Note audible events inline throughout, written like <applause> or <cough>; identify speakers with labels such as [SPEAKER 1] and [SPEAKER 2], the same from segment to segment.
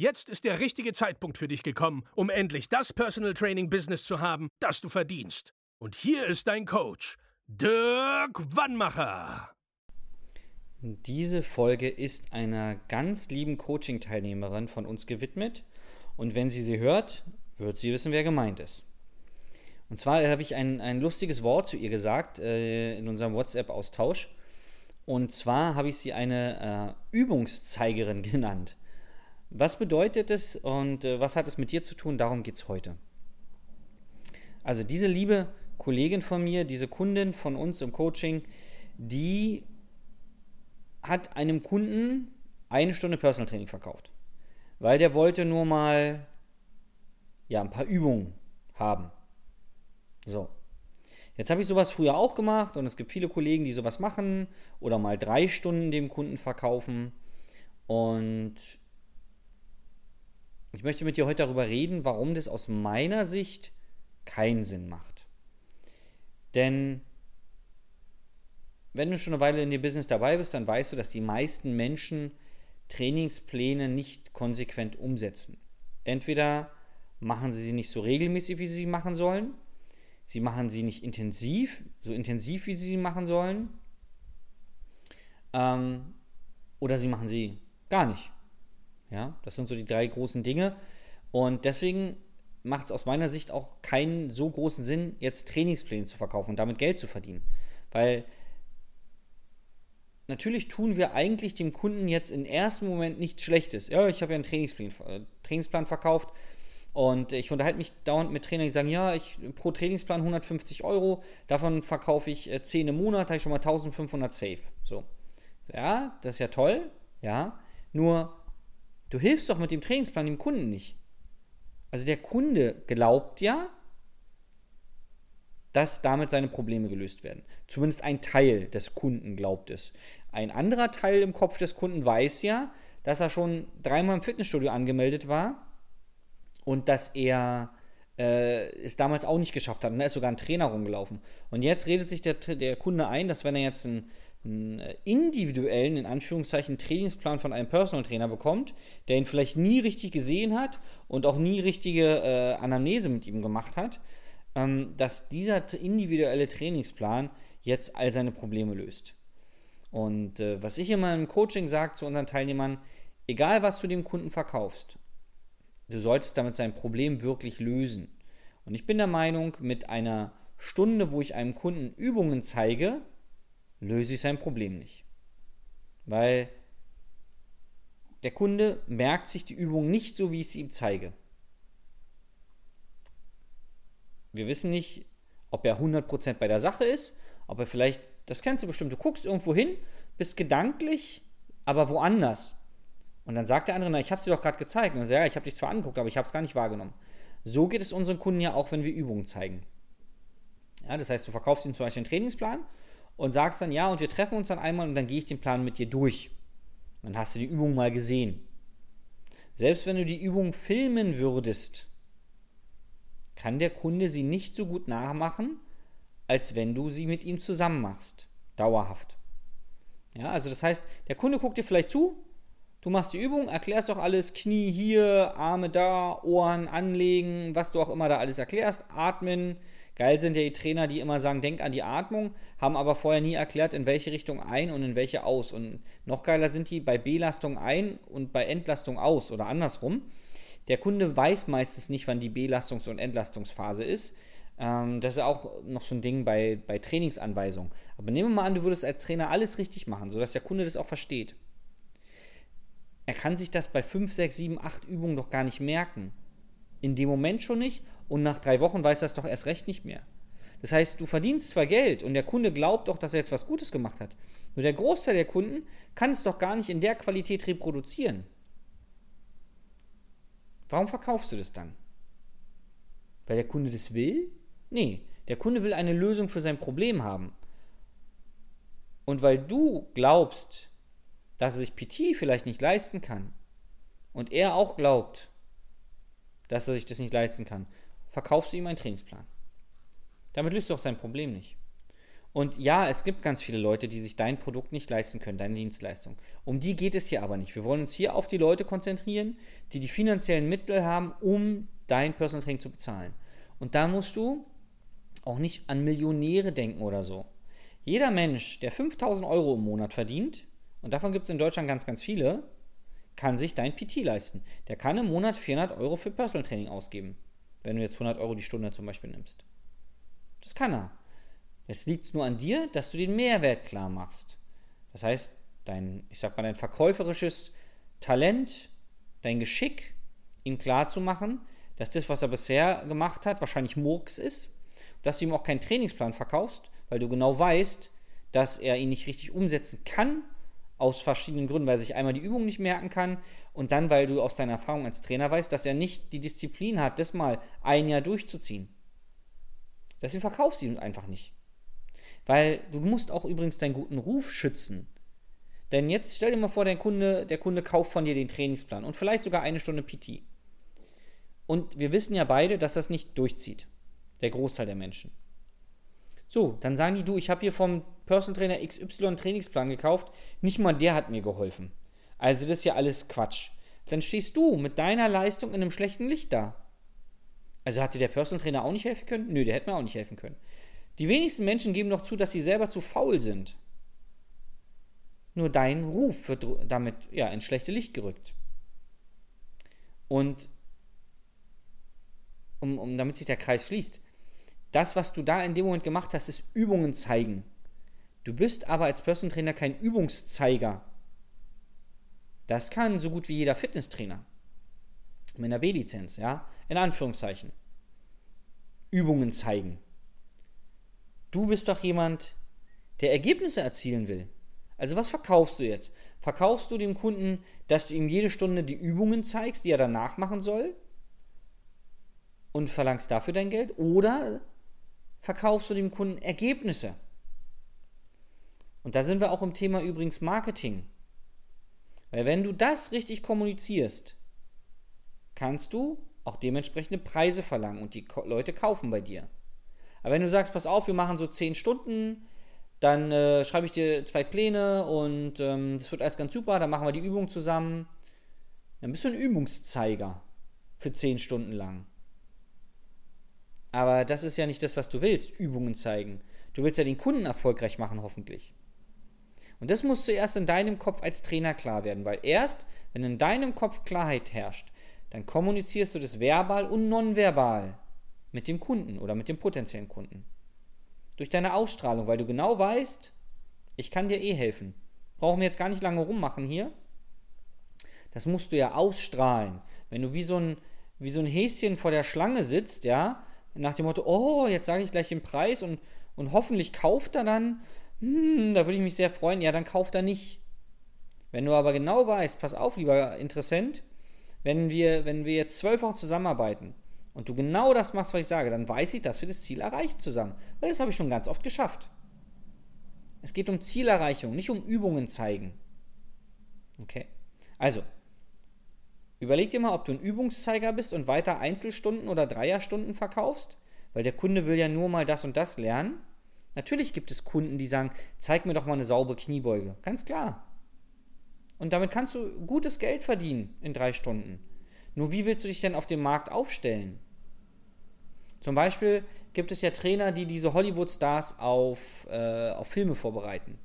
[SPEAKER 1] Jetzt ist der richtige Zeitpunkt für dich gekommen, um endlich das Personal Training Business zu haben, das du verdienst. Und hier ist dein Coach, Dirk Wannmacher.
[SPEAKER 2] Diese Folge ist einer ganz lieben Coaching-Teilnehmerin von uns gewidmet. Und wenn sie sie hört, wird sie wissen, wer gemeint ist. Und zwar habe ich ein, ein lustiges Wort zu ihr gesagt äh, in unserem WhatsApp-Austausch. Und zwar habe ich sie eine äh, Übungszeigerin <laughs> genannt. Was bedeutet es und äh, was hat es mit dir zu tun? Darum geht es heute. Also diese liebe Kollegin von mir, diese Kundin von uns im Coaching, die hat einem Kunden eine Stunde Personal Training verkauft. Weil der wollte nur mal ja, ein paar Übungen haben. So. Jetzt habe ich sowas früher auch gemacht und es gibt viele Kollegen, die sowas machen oder mal drei Stunden dem Kunden verkaufen. Und ich möchte mit dir heute darüber reden, warum das aus meiner Sicht keinen Sinn macht. Denn wenn du schon eine Weile in dem Business dabei bist, dann weißt du, dass die meisten Menschen Trainingspläne nicht konsequent umsetzen. Entweder machen sie sie nicht so regelmäßig, wie sie sie machen sollen, Sie machen sie nicht intensiv, so intensiv, wie sie sie machen sollen. Ähm, oder sie machen sie gar nicht. Ja, das sind so die drei großen Dinge. Und deswegen macht es aus meiner Sicht auch keinen so großen Sinn, jetzt Trainingspläne zu verkaufen und damit Geld zu verdienen. Weil natürlich tun wir eigentlich dem Kunden jetzt im ersten Moment nichts Schlechtes. Ja, ich habe ja einen Trainingsplan, äh, Trainingsplan verkauft, und ich unterhalte mich dauernd mit Trainern, die sagen, ja, ich pro Trainingsplan 150 Euro, davon verkaufe ich äh, 10 im Monat, habe ich schon mal 1500 safe. So. Ja, das ist ja toll, ja. Nur, du hilfst doch mit dem Trainingsplan dem Kunden nicht. Also der Kunde glaubt ja, dass damit seine Probleme gelöst werden. Zumindest ein Teil des Kunden glaubt es. Ein anderer Teil im Kopf des Kunden weiß ja, dass er schon dreimal im Fitnessstudio angemeldet war und dass er äh, es damals auch nicht geschafft hat. Und da ist sogar ein Trainer rumgelaufen. Und jetzt redet sich der, der Kunde ein, dass wenn er jetzt einen, einen individuellen, in Anführungszeichen, Trainingsplan von einem Personal Trainer bekommt, der ihn vielleicht nie richtig gesehen hat und auch nie richtige äh, Anamnese mit ihm gemacht hat, ähm, dass dieser individuelle Trainingsplan jetzt all seine Probleme löst. Und äh, was ich immer im Coaching sage zu unseren Teilnehmern, egal was du dem Kunden verkaufst, Du solltest damit sein Problem wirklich lösen. Und ich bin der Meinung, mit einer Stunde, wo ich einem Kunden Übungen zeige, löse ich sein Problem nicht. Weil der Kunde merkt sich die Übung nicht so, wie ich sie ihm zeige. Wir wissen nicht, ob er 100% bei der Sache ist, ob er vielleicht, das kennst du bestimmt, du guckst irgendwo hin, bist gedanklich, aber woanders. Und dann sagt der andere, na, ich habe sie doch gerade gezeigt. Und dann sagt, ja, ich habe dich zwar angeguckt, aber ich habe es gar nicht wahrgenommen. So geht es unseren Kunden ja auch, wenn wir Übungen zeigen. Ja, das heißt, du verkaufst ihnen zum Beispiel einen Trainingsplan und sagst dann, ja, und wir treffen uns dann einmal und dann gehe ich den Plan mit dir durch. Dann hast du die Übung mal gesehen. Selbst wenn du die Übung filmen würdest, kann der Kunde sie nicht so gut nachmachen, als wenn du sie mit ihm zusammen machst. Dauerhaft. Ja, also das heißt, der Kunde guckt dir vielleicht zu, Du machst die Übung, erklärst doch alles, Knie hier, Arme da, Ohren anlegen, was du auch immer da alles erklärst, atmen. Geil sind ja die Trainer, die immer sagen, denk an die Atmung, haben aber vorher nie erklärt, in welche Richtung ein und in welche aus. Und noch geiler sind die bei Belastung ein und bei Entlastung aus oder andersrum. Der Kunde weiß meistens nicht, wann die Belastungs- und Entlastungsphase ist. Ähm, das ist auch noch so ein Ding bei, bei Trainingsanweisungen. Aber nehmen wir mal an, du würdest als Trainer alles richtig machen, sodass der Kunde das auch versteht er kann sich das bei 5, 6, 7, 8 Übungen doch gar nicht merken. In dem Moment schon nicht und nach drei Wochen weiß er es doch erst recht nicht mehr. Das heißt, du verdienst zwar Geld und der Kunde glaubt doch, dass er jetzt was Gutes gemacht hat. Nur der Großteil der Kunden kann es doch gar nicht in der Qualität reproduzieren. Warum verkaufst du das dann? Weil der Kunde das will? Nee, der Kunde will eine Lösung für sein Problem haben. Und weil du glaubst, dass er sich PT vielleicht nicht leisten kann und er auch glaubt, dass er sich das nicht leisten kann, verkaufst du ihm einen Trainingsplan. Damit löst du auch sein Problem nicht. Und ja, es gibt ganz viele Leute, die sich dein Produkt nicht leisten können, deine Dienstleistung. Um die geht es hier aber nicht. Wir wollen uns hier auf die Leute konzentrieren, die die finanziellen Mittel haben, um dein Personal Training zu bezahlen. Und da musst du auch nicht an Millionäre denken oder so. Jeder Mensch, der 5000 Euro im Monat verdient, und davon gibt es in Deutschland ganz, ganz viele, kann sich dein PT leisten. Der kann im Monat 400 Euro für Personal Training ausgeben, wenn du jetzt 100 Euro die Stunde zum Beispiel nimmst. Das kann er. Es liegt nur an dir, dass du den Mehrwert klar machst. Das heißt, dein, ich sag mal, dein verkäuferisches Talent, dein Geschick, ihm klar zu machen, dass das, was er bisher gemacht hat, wahrscheinlich Murks ist, dass du ihm auch keinen Trainingsplan verkaufst, weil du genau weißt, dass er ihn nicht richtig umsetzen kann, aus verschiedenen Gründen, weil er sich einmal die Übung nicht merken kann und dann, weil du aus deiner Erfahrung als Trainer weißt, dass er nicht die Disziplin hat, das mal ein Jahr durchzuziehen. Deswegen verkaufst du ihn einfach nicht. Weil du musst auch übrigens deinen guten Ruf schützen. Denn jetzt stell dir mal vor, der Kunde, der Kunde kauft von dir den Trainingsplan und vielleicht sogar eine Stunde PT. Und wir wissen ja beide, dass das nicht durchzieht. Der Großteil der Menschen. So, dann sagen die, du, ich habe hier vom Personal Trainer XY einen Trainingsplan gekauft, nicht mal der hat mir geholfen. Also das ist ja alles Quatsch. Dann stehst du mit deiner Leistung in einem schlechten Licht da. Also hat dir der Personal Trainer auch nicht helfen können? Nö, der hätte mir auch nicht helfen können. Die wenigsten Menschen geben doch zu, dass sie selber zu faul sind. Nur dein Ruf wird damit ja ins schlechte Licht gerückt. Und um, um, damit sich der Kreis schließt, das, was du da in dem Moment gemacht hast, ist Übungen zeigen. Du bist aber als Personal Trainer kein Übungszeiger. Das kann so gut wie jeder Fitnesstrainer. Mit einer B-Lizenz, ja, in Anführungszeichen. Übungen zeigen. Du bist doch jemand, der Ergebnisse erzielen will. Also was verkaufst du jetzt? Verkaufst du dem Kunden, dass du ihm jede Stunde die Übungen zeigst, die er danach machen soll? Und verlangst dafür dein Geld? Oder verkaufst du dem Kunden Ergebnisse? Und da sind wir auch im Thema übrigens Marketing. Weil wenn du das richtig kommunizierst, kannst du auch dementsprechende Preise verlangen und die Leute kaufen bei dir. Aber wenn du sagst, pass auf, wir machen so 10 Stunden, dann äh, schreibe ich dir zwei Pläne und ähm, das wird alles ganz super, dann machen wir die Übung zusammen. Dann bist du ein Übungszeiger für 10 Stunden lang. Aber das ist ja nicht das, was du willst, Übungen zeigen. Du willst ja den Kunden erfolgreich machen, hoffentlich. Und das muss zuerst in deinem Kopf als Trainer klar werden, weil erst, wenn in deinem Kopf Klarheit herrscht, dann kommunizierst du das verbal und nonverbal mit dem Kunden oder mit dem potenziellen Kunden. Durch deine Ausstrahlung, weil du genau weißt, ich kann dir eh helfen. Brauchen wir jetzt gar nicht lange rummachen hier. Das musst du ja ausstrahlen. Wenn du wie so ein, wie so ein Häschen vor der Schlange sitzt, ja, nach dem Motto, oh, jetzt sage ich gleich den Preis und, und hoffentlich kauft er dann, hm, da würde ich mich sehr freuen, ja, dann kauft er nicht. Wenn du aber genau weißt, pass auf, lieber Interessent, wenn wir, wenn wir jetzt zwölf Wochen zusammenarbeiten und du genau das machst, was ich sage, dann weiß ich, dass wir das Ziel erreicht zusammen. Weil das habe ich schon ganz oft geschafft. Es geht um Zielerreichung, nicht um Übungen zeigen. Okay? Also, überleg dir mal, ob du ein Übungszeiger bist und weiter Einzelstunden oder Dreierstunden verkaufst, weil der Kunde will ja nur mal das und das lernen. Natürlich gibt es Kunden, die sagen, zeig mir doch mal eine saubere Kniebeuge. Ganz klar. Und damit kannst du gutes Geld verdienen in drei Stunden. Nur wie willst du dich denn auf dem Markt aufstellen? Zum Beispiel gibt es ja Trainer, die diese Hollywood-Stars auf, äh, auf Filme vorbereiten.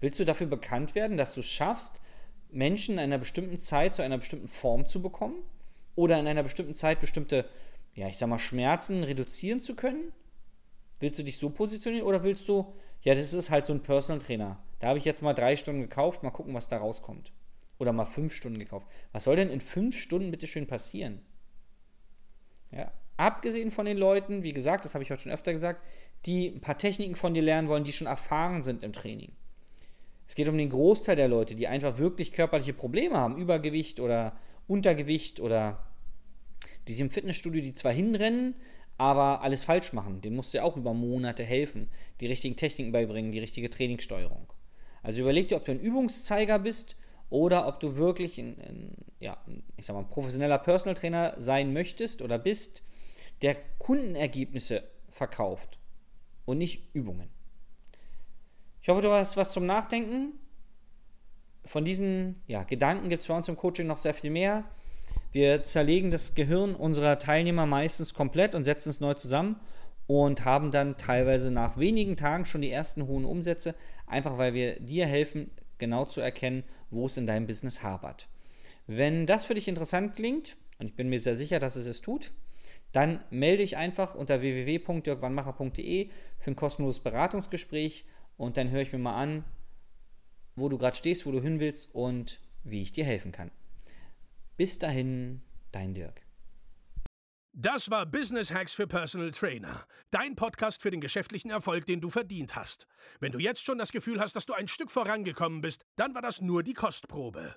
[SPEAKER 2] Willst du dafür bekannt werden, dass du es schaffst, Menschen in einer bestimmten Zeit zu einer bestimmten Form zu bekommen? Oder in einer bestimmten Zeit bestimmte, ja, ich sag mal, Schmerzen reduzieren zu können? Willst du dich so positionieren oder willst du, ja, das ist halt so ein Personal Trainer. Da habe ich jetzt mal drei Stunden gekauft, mal gucken, was da rauskommt. Oder mal fünf Stunden gekauft. Was soll denn in fünf Stunden bitte schön passieren? Ja, abgesehen von den Leuten, wie gesagt, das habe ich heute schon öfter gesagt, die ein paar Techniken von dir lernen wollen, die schon erfahren sind im Training. Es geht um den Großteil der Leute, die einfach wirklich körperliche Probleme haben, Übergewicht oder Untergewicht oder die sich im Fitnessstudio die zwar hinrennen, aber alles falsch machen. Den musst du ja auch über Monate helfen, die richtigen Techniken beibringen, die richtige Trainingssteuerung. Also überleg dir, ob du ein Übungszeiger bist oder ob du wirklich ein, ein, ja, ich sag mal, ein professioneller Personal Trainer sein möchtest oder bist, der Kundenergebnisse verkauft und nicht Übungen. Ich hoffe, du hast was zum Nachdenken. Von diesen ja, Gedanken gibt es bei uns im Coaching noch sehr viel mehr. Wir zerlegen das Gehirn unserer Teilnehmer meistens komplett und setzen es neu zusammen und haben dann teilweise nach wenigen Tagen schon die ersten hohen Umsätze, einfach weil wir dir helfen, genau zu erkennen, wo es in deinem Business hapert. Wenn das für dich interessant klingt, und ich bin mir sehr sicher, dass es es tut, dann melde dich einfach unter www.dirkwannmacher.de für ein kostenloses Beratungsgespräch und dann höre ich mir mal an, wo du gerade stehst, wo du hin willst und wie ich dir helfen kann. Bis dahin, dein Dirk.
[SPEAKER 1] Das war Business Hacks für Personal Trainer. Dein Podcast für den geschäftlichen Erfolg, den du verdient hast. Wenn du jetzt schon das Gefühl hast, dass du ein Stück vorangekommen bist, dann war das nur die Kostprobe.